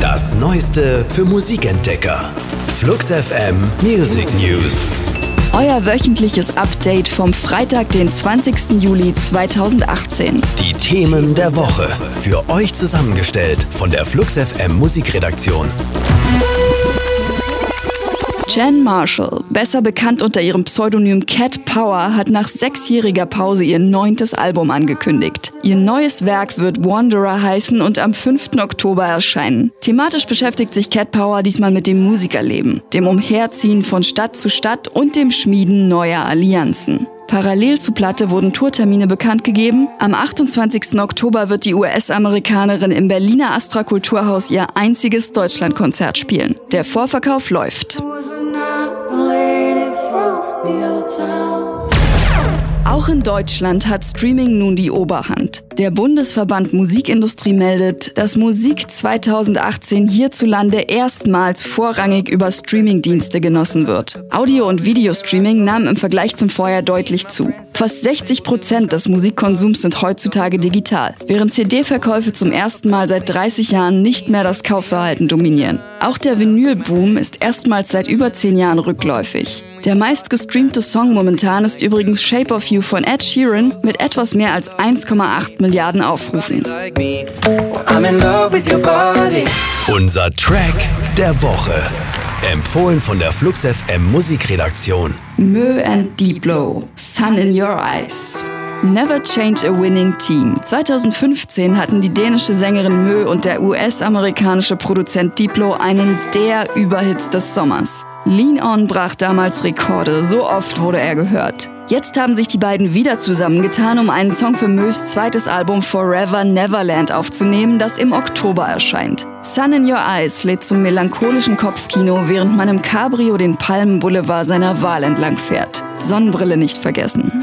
Das Neueste für Musikentdecker. Flux FM Music News. Euer wöchentliches Update vom Freitag, den 20. Juli 2018. Die Themen der Woche. Für euch zusammengestellt von der Flux FM Musikredaktion. Jen Marshall, besser bekannt unter ihrem Pseudonym Cat Power, hat nach sechsjähriger Pause ihr neuntes Album angekündigt. Ihr neues Werk wird Wanderer heißen und am 5. Oktober erscheinen. Thematisch beschäftigt sich Cat Power diesmal mit dem Musikerleben, dem Umherziehen von Stadt zu Stadt und dem Schmieden neuer Allianzen. Parallel zu Platte wurden Tourtermine bekannt gegeben. Am 28. Oktober wird die US-Amerikanerin im Berliner Astra Kulturhaus ihr einziges Deutschlandkonzert spielen. Der Vorverkauf läuft. Auch in Deutschland hat Streaming nun die Oberhand. Der Bundesverband Musikindustrie meldet, dass Musik 2018 hierzulande erstmals vorrangig über Streamingdienste genossen wird. Audio- und Videostreaming nahm im Vergleich zum Vorjahr deutlich zu. Fast 60 Prozent des Musikkonsums sind heutzutage digital, während CD-Verkäufe zum ersten Mal seit 30 Jahren nicht mehr das Kaufverhalten dominieren. Auch der Vinylboom ist erstmals seit über 10 Jahren rückläufig. Der meistgestreamte Song momentan ist übrigens Shape of You von Ed Sheeran mit etwas mehr als 1,8 Milliarden Aufrufen. Unser Track der Woche. Empfohlen von der Flux FM Musikredaktion. Mö and Diplo, Sun in Your Eyes. Never Change a Winning Team. 2015 hatten die dänische Sängerin Mö und der US-amerikanische Produzent Diplo einen der Überhits des Sommers. Lean On brach damals Rekorde, so oft wurde er gehört. Jetzt haben sich die beiden wieder zusammengetan, um einen Song für Mös zweites Album Forever Neverland aufzunehmen, das im Oktober erscheint. Sun in Your Eyes lädt zum melancholischen Kopfkino, während man im Cabrio den Palmenboulevard seiner Wahl entlang fährt. Sonnenbrille nicht vergessen.